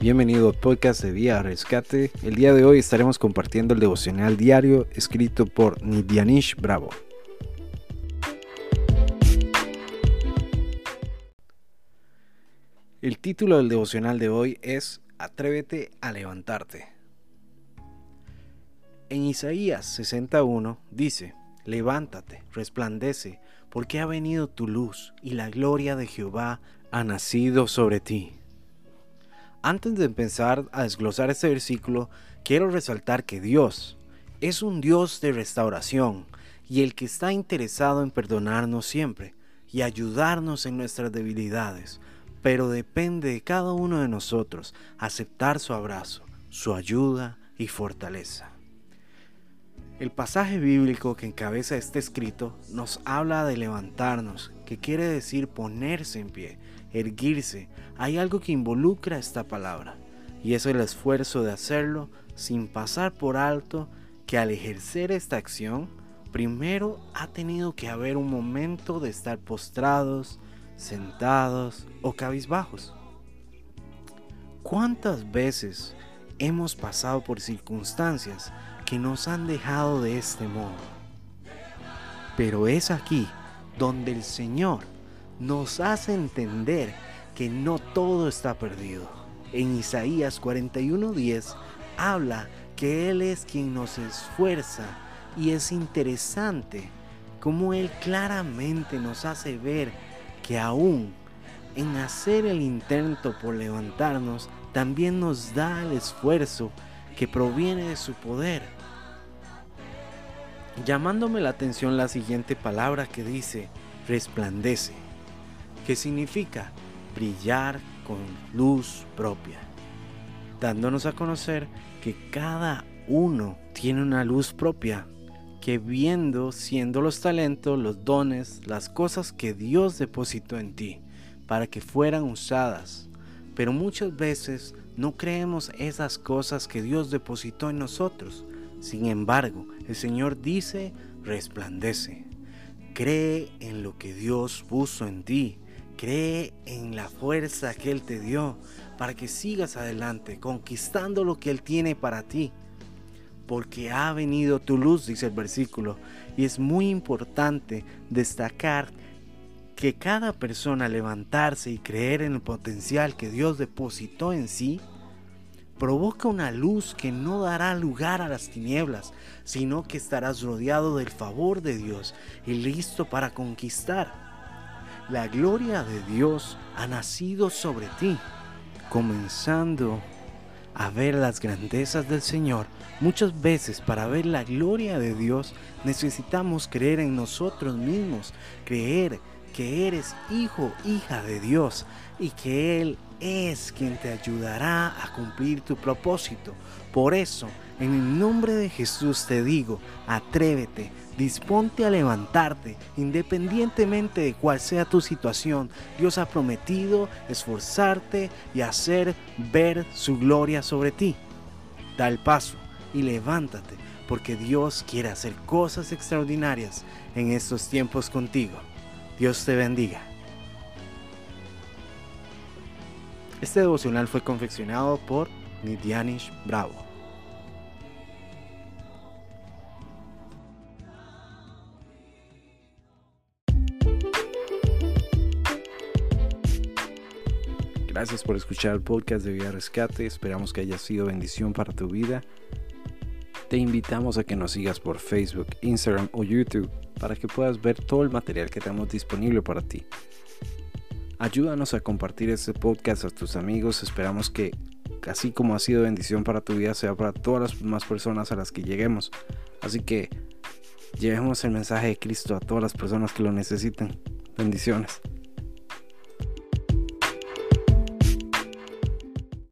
Bienvenido al podcast de Vía Rescate. El día de hoy estaremos compartiendo el devocional diario escrito por Nidianish Bravo. El título del devocional de hoy es Atrévete a levantarte. En Isaías 61 dice, Levántate, resplandece, porque ha venido tu luz y la gloria de Jehová ha nacido sobre ti. Antes de empezar a desglosar este versículo, quiero resaltar que Dios es un Dios de restauración y el que está interesado en perdonarnos siempre y ayudarnos en nuestras debilidades, pero depende de cada uno de nosotros aceptar su abrazo, su ayuda y fortaleza. El pasaje bíblico que encabeza este escrito nos habla de levantarnos, que quiere decir ponerse en pie, erguirse. Hay algo que involucra esta palabra, y es el esfuerzo de hacerlo sin pasar por alto que al ejercer esta acción, primero ha tenido que haber un momento de estar postrados, sentados o cabizbajos. ¿Cuántas veces hemos pasado por circunstancias que nos han dejado de este modo. Pero es aquí donde el Señor nos hace entender que no todo está perdido. En Isaías 41:10 habla que Él es quien nos esfuerza y es interesante como Él claramente nos hace ver que aún en hacer el intento por levantarnos, también nos da el esfuerzo que proviene de su poder llamándome la atención la siguiente palabra que dice resplandece, que significa brillar con luz propia, dándonos a conocer que cada uno tiene una luz propia, que viendo, siendo los talentos, los dones, las cosas que Dios depositó en ti, para que fueran usadas. Pero muchas veces no creemos esas cosas que Dios depositó en nosotros, sin embargo, el Señor dice, resplandece. Cree en lo que Dios puso en ti. Cree en la fuerza que Él te dio para que sigas adelante, conquistando lo que Él tiene para ti. Porque ha venido tu luz, dice el versículo. Y es muy importante destacar que cada persona levantarse y creer en el potencial que Dios depositó en sí, provoca una luz que no dará lugar a las tinieblas, sino que estarás rodeado del favor de Dios y listo para conquistar. La gloria de Dios ha nacido sobre ti, comenzando a ver las grandezas del Señor. Muchas veces para ver la gloria de Dios necesitamos creer en nosotros mismos, creer que eres hijo, hija de Dios y que Él es quien te ayudará a cumplir tu propósito. Por eso, en el nombre de Jesús te digo, atrévete, disponte a levantarte, independientemente de cuál sea tu situación. Dios ha prometido esforzarte y hacer ver su gloria sobre ti. Da el paso y levántate, porque Dios quiere hacer cosas extraordinarias en estos tiempos contigo. Dios te bendiga. Este devocional fue confeccionado por Nidianish Bravo. Gracias por escuchar el podcast de Vida Rescate. Esperamos que haya sido bendición para tu vida. Te invitamos a que nos sigas por Facebook, Instagram o YouTube para que puedas ver todo el material que tenemos disponible para ti. Ayúdanos a compartir este podcast a tus amigos. Esperamos que, así como ha sido bendición para tu vida, sea para todas las más personas a las que lleguemos. Así que llevemos el mensaje de Cristo a todas las personas que lo necesiten. Bendiciones.